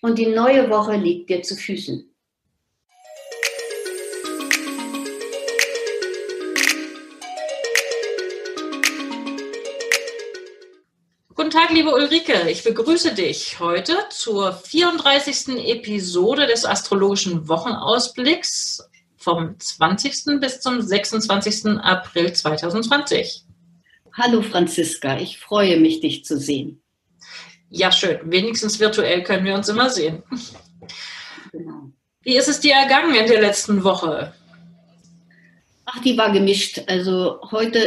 und die neue Woche liegt dir zu Füßen. Guten Tag, liebe Ulrike. Ich begrüße dich heute zur 34. Episode des astrologischen Wochenausblicks vom 20. bis zum 26. April 2020. Hallo Franziska, ich freue mich, dich zu sehen. Ja, schön. Wenigstens virtuell können wir uns immer sehen. Genau. Wie ist es dir ergangen in der letzten Woche? Ach, die war gemischt. Also heute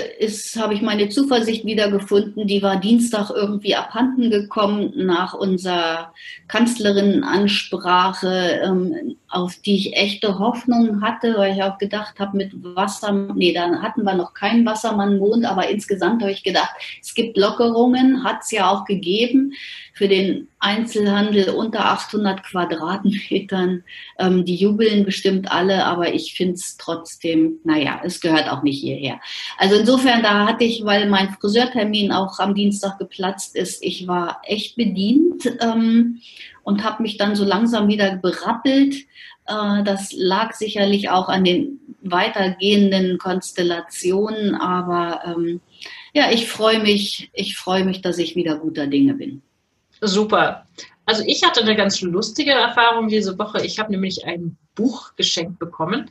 habe ich meine Zuversicht wiedergefunden. Die war Dienstag irgendwie abhanden gekommen nach unserer Kanzlerinnenansprache, ähm, auf die ich echte Hoffnung hatte, weil ich auch gedacht habe, mit Wasser, nee, da hatten wir noch keinen Wassermannmond, aber insgesamt habe ich gedacht, es gibt Lockerungen, hat es ja auch gegeben für den Einzelhandel unter 800 Quadratmetern. Ähm, die jubeln bestimmt alle, aber ich finde es trotzdem, naja, es gehört auch nicht hierher. Also insofern, da hatte ich, weil mein Friseurtermin auch am Dienstag geplatzt ist, ich war echt bedient ähm, und habe mich dann so langsam wieder berappelt. Äh, das lag sicherlich auch an den weitergehenden Konstellationen, aber ähm, ja, ich freue mich, ich freue mich, dass ich wieder guter Dinge bin. Super. Also ich hatte eine ganz lustige Erfahrung diese Woche. Ich habe nämlich ein Buch geschenkt bekommen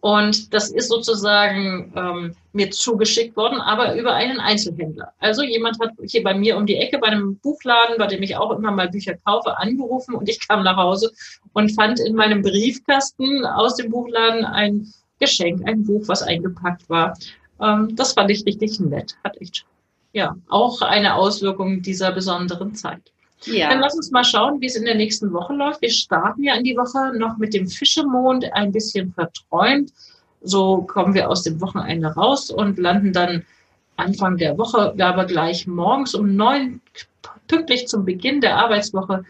und das ist sozusagen ähm, mir zugeschickt worden, aber über einen Einzelhändler. Also jemand hat hier bei mir um die Ecke bei einem Buchladen, bei dem ich auch immer mal Bücher kaufe, angerufen und ich kam nach Hause und fand in meinem Briefkasten aus dem Buchladen ein Geschenk, ein Buch, was eingepackt war. Ähm, das fand ich richtig nett. Hat echt, ja, auch eine Auswirkung dieser besonderen Zeit. Ja. Dann lass uns mal schauen, wie es in der nächsten Woche läuft. Wir starten ja in die Woche noch mit dem Fischemond ein bisschen verträumt. So kommen wir aus dem Wochenende raus und landen dann Anfang der Woche, aber gleich morgens um neun, pünktlich zum Beginn der Arbeitswoche,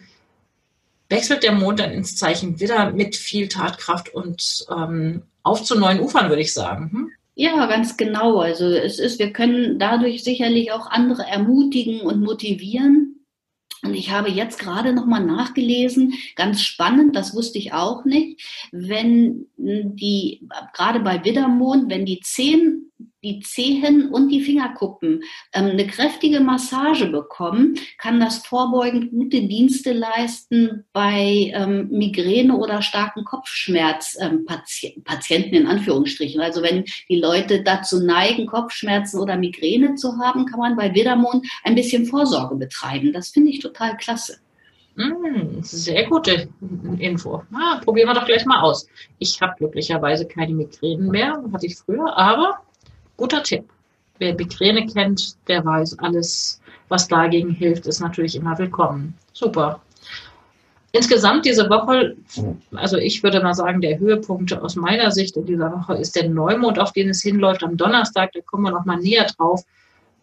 wechselt der Mond dann ins Zeichen wieder mit viel Tatkraft und ähm, auf zu neuen Ufern, würde ich sagen. Hm? Ja, ganz genau. Also es ist, wir können dadurch sicherlich auch andere ermutigen und motivieren. Und ich habe jetzt gerade noch mal nachgelesen, ganz spannend, das wusste ich auch nicht, wenn die, gerade bei Widdermond, wenn die Zehen die Zehen und die Fingerkuppen ähm, eine kräftige Massage bekommen, kann das vorbeugend gute Dienste leisten bei ähm, Migräne oder starken Kopfschmerzpatienten ähm, in Anführungsstrichen. Also wenn die Leute dazu neigen, Kopfschmerzen oder Migräne zu haben, kann man bei Widdermond ein bisschen Vorsorge betreiben. Das finde ich total klasse. Mm, sehr gute Info. Ah, probieren wir doch gleich mal aus. Ich habe glücklicherweise keine Migränen mehr, hatte ich früher, aber guter Tipp. Wer Migräne kennt, der weiß, alles, was dagegen hilft, ist natürlich immer willkommen. Super. Insgesamt diese Woche, also ich würde mal sagen, der Höhepunkt aus meiner Sicht in dieser Woche ist der Neumond, auf den es hinläuft am Donnerstag. Da kommen wir noch mal näher drauf.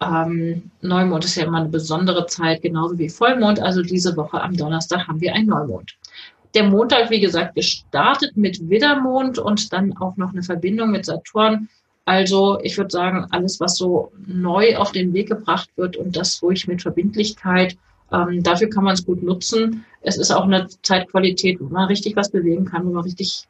Ähm, Neumond ist ja immer eine besondere Zeit, genauso wie Vollmond. Also diese Woche am Donnerstag haben wir einen Neumond. Der Montag, wie gesagt, gestartet mit Widdermond und dann auch noch eine Verbindung mit Saturn also ich würde sagen, alles, was so neu auf den Weg gebracht wird und das ruhig mit Verbindlichkeit, ähm, dafür kann man es gut nutzen. Es ist auch eine Zeitqualität, wo man richtig was bewegen kann, wo man richtig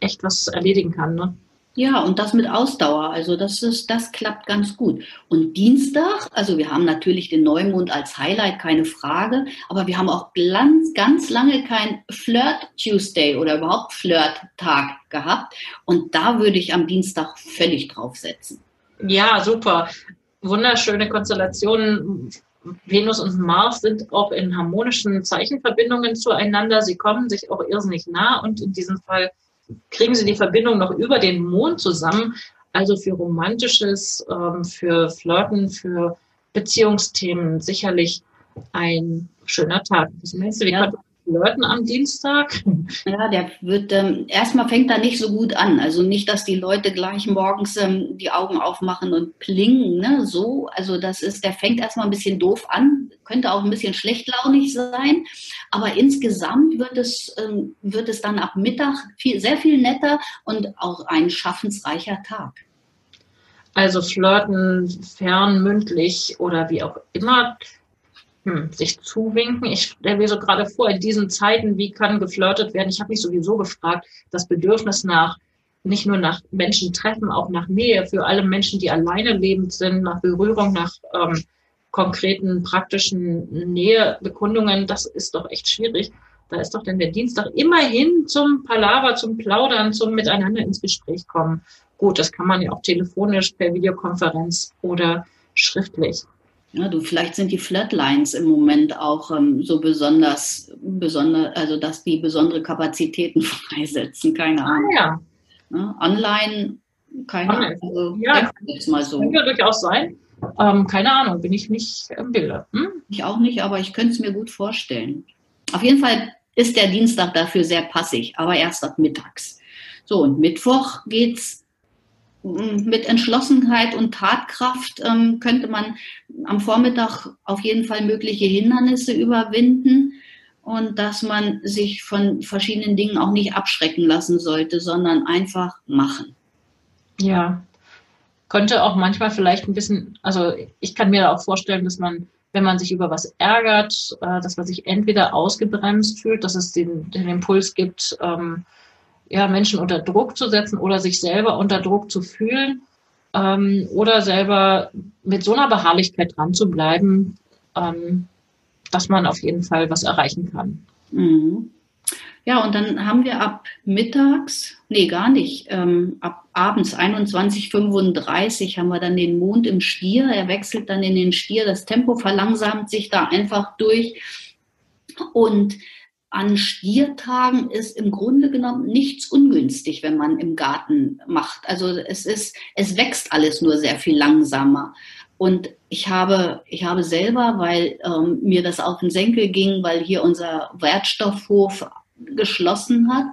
echt was erledigen kann. Ne? Ja, und das mit Ausdauer. Also das ist, das klappt ganz gut. Und Dienstag, also wir haben natürlich den Neumond als Highlight, keine Frage, aber wir haben auch ganz, ganz lange kein Flirt Tuesday oder überhaupt Flirt Tag gehabt. Und da würde ich am Dienstag völlig draufsetzen. Ja, super. Wunderschöne Konstellationen. Venus und Mars sind auch in harmonischen Zeichenverbindungen zueinander. Sie kommen sich auch irrsinnig nah und in diesem Fall kriegen sie die Verbindung noch über den Mond zusammen. Also für Romantisches, ähm, für Flirten, für Beziehungsthemen sicherlich ein schöner Tag. Was meinst du, wie ja. Flirten am Dienstag? Ja, der wird, ähm, erstmal fängt er nicht so gut an. Also nicht, dass die Leute gleich morgens ähm, die Augen aufmachen und plingen, ne? So, also das ist, der fängt erstmal ein bisschen doof an, könnte auch ein bisschen schlechtlaunig sein. Aber insgesamt wird es, ähm, wird es dann ab Mittag viel, sehr viel netter und auch ein schaffensreicher Tag. Also flirten fernmündlich oder wie auch immer, hm, sich zuwinken. Ich stelle mir so gerade vor, in diesen Zeiten, wie kann geflirtet werden? Ich habe mich sowieso gefragt, das Bedürfnis nach, nicht nur nach Menschen treffen, auch nach Nähe für alle Menschen, die alleine lebend sind, nach Berührung, nach ähm, konkreten, praktischen Nähebekundungen, das ist doch echt schwierig. Da ist doch dann der Dienstag immerhin zum Palaver, zum Plaudern, zum Miteinander ins Gespräch kommen. Gut, das kann man ja auch telefonisch per Videokonferenz oder schriftlich. Ja, du, vielleicht sind die Flatlines im Moment auch ähm, so besonders, besonder, also dass die besondere Kapazitäten freisetzen, keine Ahnung. Ah, ja. ja. online, keine Ahnung. Also, ja, jetzt mal so. Könnte durchaus sein. Ähm, keine Ahnung, bin ich nicht im Bilde. Hm? Ich auch nicht, aber ich könnte es mir gut vorstellen. Auf jeden Fall ist der Dienstag dafür sehr passig, aber erst ab mittags. So, und Mittwoch geht's mit Entschlossenheit und Tatkraft ähm, könnte man am Vormittag auf jeden Fall mögliche Hindernisse überwinden und dass man sich von verschiedenen Dingen auch nicht abschrecken lassen sollte, sondern einfach machen. Ja, könnte auch manchmal vielleicht ein bisschen, also ich kann mir auch vorstellen, dass man, wenn man sich über was ärgert, äh, dass man sich entweder ausgebremst fühlt, dass es den, den Impuls gibt, ähm, ja, Menschen unter Druck zu setzen oder sich selber unter Druck zu fühlen ähm, oder selber mit so einer Beharrlichkeit dran zu bleiben, ähm, dass man auf jeden Fall was erreichen kann. Mhm. Ja, und dann haben wir ab mittags, nee, gar nicht, ähm, ab abends 21.35 haben wir dann den Mond im Stier. Er wechselt dann in den Stier. Das Tempo verlangsamt sich da einfach durch. Und an Stiertagen ist im Grunde genommen nichts ungünstig, wenn man im Garten macht. Also es ist, es wächst alles nur sehr viel langsamer. Und ich habe, ich habe selber, weil ähm, mir das auf den Senkel ging, weil hier unser Wertstoffhof geschlossen hat,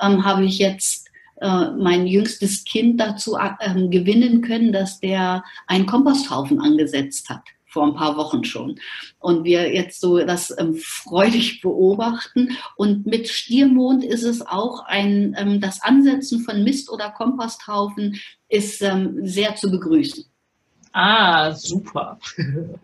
ähm, habe ich jetzt äh, mein jüngstes Kind dazu äh, gewinnen können, dass der einen Komposthaufen angesetzt hat vor ein paar Wochen schon. Und wir jetzt so das ähm, freudig beobachten. Und mit Stiermond ist es auch ein, ähm, das Ansetzen von Mist- oder Komposthaufen ist ähm, sehr zu begrüßen. Ah, super.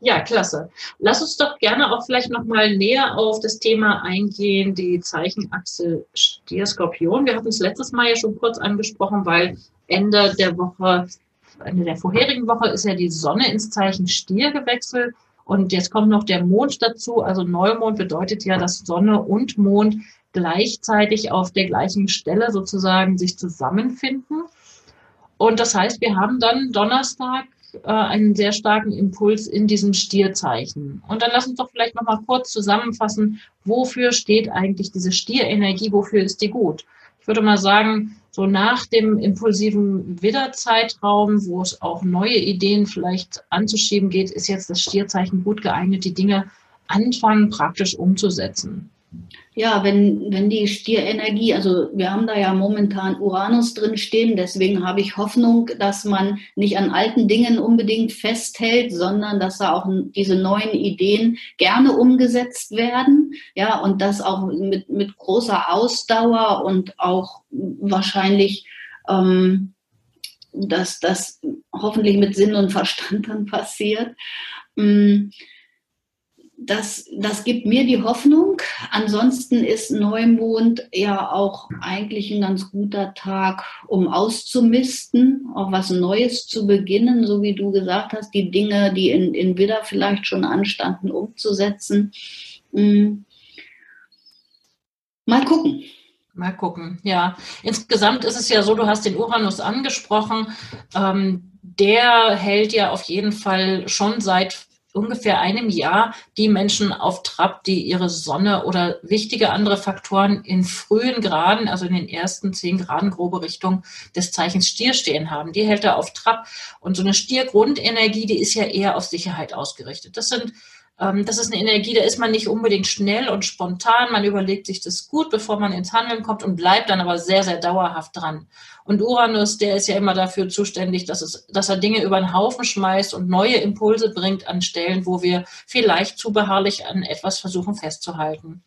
Ja, klasse. Lass uns doch gerne auch vielleicht nochmal näher auf das Thema eingehen, die Zeichenachse Stier-Skorpion. Wir hatten es letztes Mal ja schon kurz angesprochen, weil Ende der Woche Ende der vorherigen Woche ist ja die Sonne ins Zeichen Stier gewechselt. Und jetzt kommt noch der Mond dazu. Also Neumond bedeutet ja, dass Sonne und Mond gleichzeitig auf der gleichen Stelle sozusagen sich zusammenfinden. Und das heißt, wir haben dann Donnerstag äh, einen sehr starken Impuls in diesem Stierzeichen. Und dann lass uns doch vielleicht nochmal kurz zusammenfassen, wofür steht eigentlich diese Stierenergie, wofür ist die gut? Ich würde mal sagen, so nach dem impulsiven Widderzeitraum, wo es auch neue Ideen vielleicht anzuschieben geht, ist jetzt das Stierzeichen gut geeignet, die Dinge anfangen praktisch umzusetzen. Ja, wenn, wenn die Stierenergie, also wir haben da ja momentan Uranus drin stehen, deswegen habe ich Hoffnung, dass man nicht an alten Dingen unbedingt festhält, sondern dass da auch diese neuen Ideen gerne umgesetzt werden. Ja, und das auch mit, mit großer Ausdauer und auch wahrscheinlich, ähm, dass das hoffentlich mit Sinn und Verstand dann passiert. Ähm, das, das gibt mir die Hoffnung. Ansonsten ist Neumond ja auch eigentlich ein ganz guter Tag, um auszumisten, auch was Neues zu beginnen, so wie du gesagt hast, die Dinge, die in, in Widder vielleicht schon anstanden, umzusetzen. Hm. Mal gucken. Mal gucken, ja. Insgesamt ist es ja so, du hast den Uranus angesprochen. Ähm, der hält ja auf jeden Fall schon seit ungefähr einem Jahr die Menschen auf Trab, die ihre Sonne oder wichtige andere Faktoren in frühen Graden, also in den ersten zehn Graden grobe Richtung des Zeichens Stier stehen haben. Die hält er auf Trab. Und so eine Stiergrundenergie, die ist ja eher auf Sicherheit ausgerichtet. Das sind das ist eine Energie, da ist man nicht unbedingt schnell und spontan. Man überlegt sich das gut, bevor man ins Handeln kommt und bleibt dann aber sehr, sehr dauerhaft dran. Und Uranus, der ist ja immer dafür zuständig, dass, es, dass er Dinge über den Haufen schmeißt und neue Impulse bringt an Stellen, wo wir vielleicht zu beharrlich an etwas versuchen festzuhalten.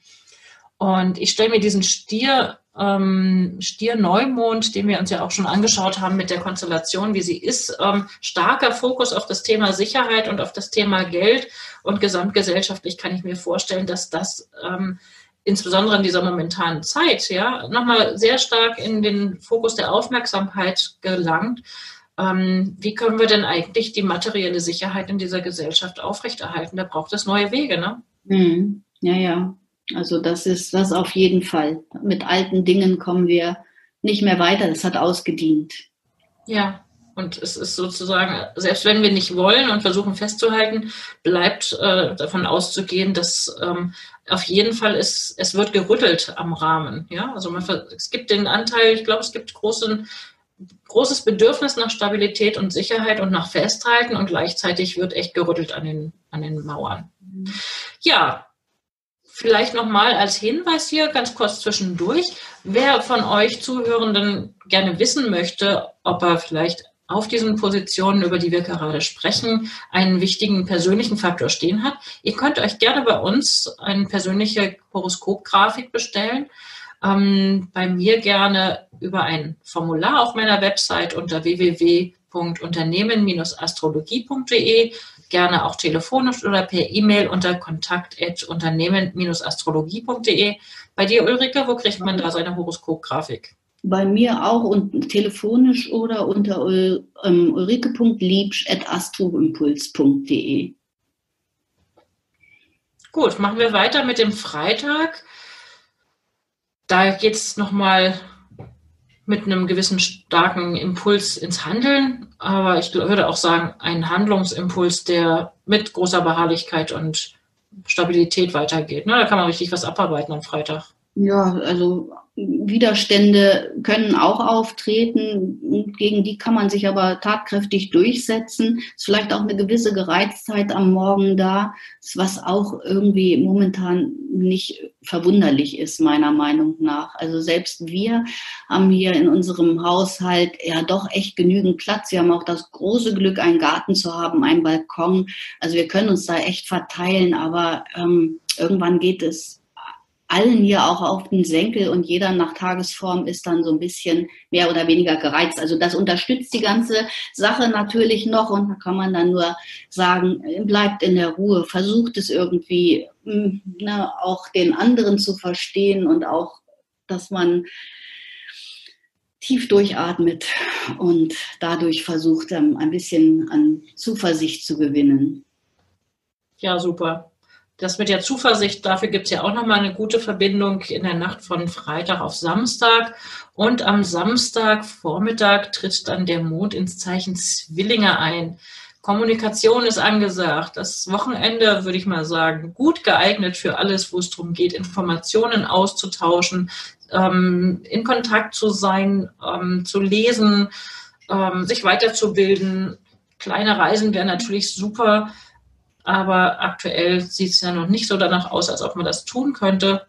Und ich stelle mir diesen Stier, ähm, Stier-Neumond, den wir uns ja auch schon angeschaut haben mit der Konstellation, wie sie ist, ähm, starker Fokus auf das Thema Sicherheit und auf das Thema Geld. Und gesamtgesellschaftlich kann ich mir vorstellen, dass das ähm, insbesondere in dieser momentanen Zeit ja nochmal sehr stark in den Fokus der Aufmerksamkeit gelangt. Ähm, wie können wir denn eigentlich die materielle Sicherheit in dieser Gesellschaft aufrechterhalten? Da braucht es neue Wege, ne? Mhm. Ja, ja. Also das ist das auf jeden Fall. Mit alten Dingen kommen wir nicht mehr weiter. Das hat ausgedient. Ja, und es ist sozusagen, selbst wenn wir nicht wollen und versuchen festzuhalten, bleibt äh, davon auszugehen, dass ähm, auf jeden Fall ist, es wird gerüttelt am Rahmen. Ja, also man, es gibt den Anteil, ich glaube, es gibt großen, großes Bedürfnis nach Stabilität und Sicherheit und nach Festhalten und gleichzeitig wird echt gerüttelt an den, an den Mauern. Mhm. Ja, Vielleicht nochmal als Hinweis hier ganz kurz zwischendurch. Wer von euch Zuhörenden gerne wissen möchte, ob er vielleicht auf diesen Positionen, über die wir gerade sprechen, einen wichtigen persönlichen Faktor stehen hat, ihr könnt euch gerne bei uns eine persönliche Horoskopgrafik bestellen. Ähm, bei mir gerne über ein Formular auf meiner Website unter www.unternehmen-astrologie.de gerne auch telefonisch oder per E-Mail unter kontakt.unternehmen-astrologie.de. Bei dir, Ulrike, wo kriegt man da seine Horoskopgrafik? Bei mir auch und telefonisch oder unter ähm, ulrike.liebsch.astroimpuls.de. Gut, machen wir weiter mit dem Freitag. Da geht es nochmal mit einem gewissen starken Impuls ins Handeln, aber ich würde auch sagen, ein Handlungsimpuls, der mit großer Beharrlichkeit und Stabilität weitergeht. Ne? Da kann man richtig was abarbeiten am Freitag. Ja, also Widerstände können auch auftreten, gegen die kann man sich aber tatkräftig durchsetzen. Ist vielleicht auch eine gewisse Gereiztheit am Morgen da, was auch irgendwie momentan nicht verwunderlich ist, meiner Meinung nach. Also selbst wir haben hier in unserem Haushalt ja doch echt genügend Platz. Wir haben auch das große Glück, einen Garten zu haben, einen Balkon. Also wir können uns da echt verteilen, aber ähm, irgendwann geht es allen hier auch auf den Senkel und jeder nach Tagesform ist dann so ein bisschen mehr oder weniger gereizt. Also das unterstützt die ganze Sache natürlich noch und da kann man dann nur sagen, bleibt in der Ruhe, versucht es irgendwie hm, ne, auch den anderen zu verstehen und auch, dass man tief durchatmet und dadurch versucht, ähm, ein bisschen an Zuversicht zu gewinnen. Ja, super. Das mit der Zuversicht, dafür gibt es ja auch nochmal eine gute Verbindung in der Nacht von Freitag auf Samstag. Und am Samstagvormittag tritt dann der Mond ins Zeichen Zwillinge ein. Kommunikation ist angesagt. Das Wochenende, würde ich mal sagen, gut geeignet für alles, wo es darum geht, Informationen auszutauschen, ähm, in Kontakt zu sein, ähm, zu lesen, ähm, sich weiterzubilden. Kleine Reisen wären natürlich super aber aktuell sieht es ja noch nicht so danach aus, als ob man das tun könnte.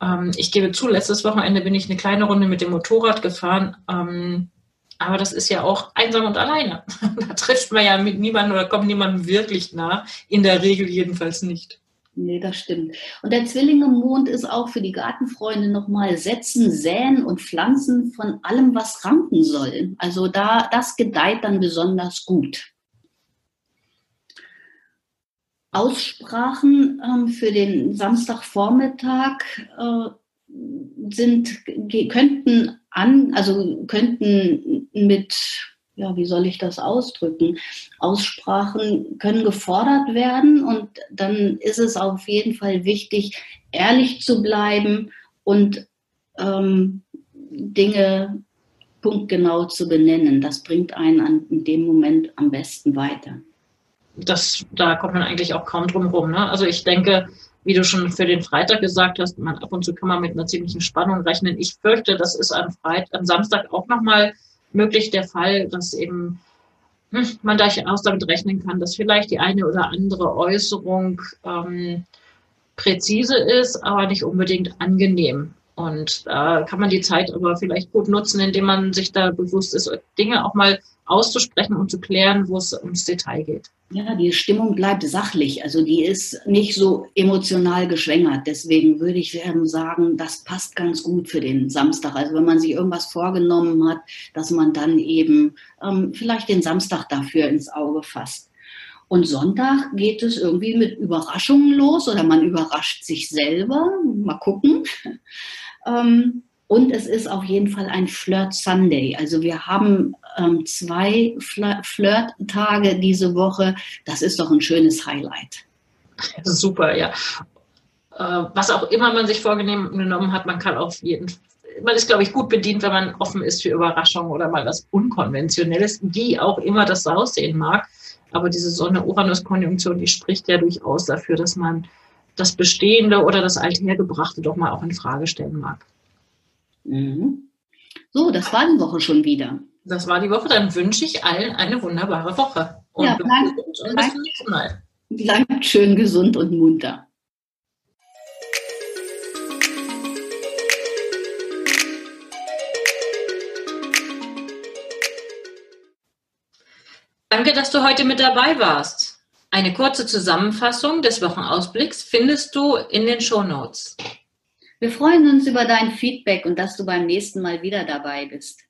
Ähm, ich gebe zu, letztes Wochenende bin ich eine kleine Runde mit dem Motorrad gefahren. Ähm, aber das ist ja auch einsam und alleine. da trifft man ja mit niemandem oder kommt niemandem wirklich nah. In der Regel jedenfalls nicht. Nee, das stimmt. Und der Zwillinge-Mond ist auch für die Gartenfreunde nochmal Setzen, Säen und Pflanzen von allem, was ranken soll. Also da, das gedeiht dann besonders gut. Aussprachen ähm, für den Samstagvormittag äh, sind, könnten an, also könnten mit, ja, wie soll ich das ausdrücken? Aussprachen können gefordert werden und dann ist es auf jeden Fall wichtig, ehrlich zu bleiben und ähm, Dinge punktgenau zu benennen. Das bringt einen an, in dem Moment am besten weiter das, da kommt man eigentlich auch kaum drum rum. Ne? Also ich denke, wie du schon für den Freitag gesagt hast, man ab und zu kann man mit einer ziemlichen Spannung rechnen. Ich fürchte, das ist am Freitag, am Samstag auch nochmal möglich der Fall, dass eben hm, man durchaus damit rechnen kann, dass vielleicht die eine oder andere Äußerung ähm, präzise ist, aber nicht unbedingt angenehm. Und da kann man die Zeit aber vielleicht gut nutzen, indem man sich da bewusst ist, Dinge auch mal auszusprechen und zu klären, wo es ums Detail geht. Ja, die Stimmung bleibt sachlich, also die ist nicht so emotional geschwängert. Deswegen würde ich sagen, das passt ganz gut für den Samstag. Also wenn man sich irgendwas vorgenommen hat, dass man dann eben ähm, vielleicht den Samstag dafür ins Auge fasst. Und Sonntag geht es irgendwie mit Überraschungen los oder man überrascht sich selber. Mal gucken. Ähm, und es ist auf jeden Fall ein Flirt Sunday. Also wir haben ähm, zwei Flirt-Tage diese Woche. Das ist doch ein schönes Highlight. Super, ja. Äh, was auch immer man sich vorgenommen hat, man kann auf jeden man ist, glaube ich, gut bedient, wenn man offen ist für Überraschungen oder mal was Unkonventionelles, wie auch immer das aussehen mag. Aber diese Sonne-Uranus-Konjunktion, die spricht ja durchaus dafür, dass man das Bestehende oder das Althergebrachte doch mal auch in Frage stellen mag. Mhm. So, das war die Woche schon wieder. Das war die Woche. Dann wünsche ich allen eine wunderbare Woche. Und ja, bleibt, und bis zum nächsten Mal. Bleibt schön gesund und munter. Danke, dass du heute mit dabei warst. Eine kurze Zusammenfassung des Wochenausblicks findest du in den Show Notes. Wir freuen uns über dein Feedback und dass du beim nächsten Mal wieder dabei bist.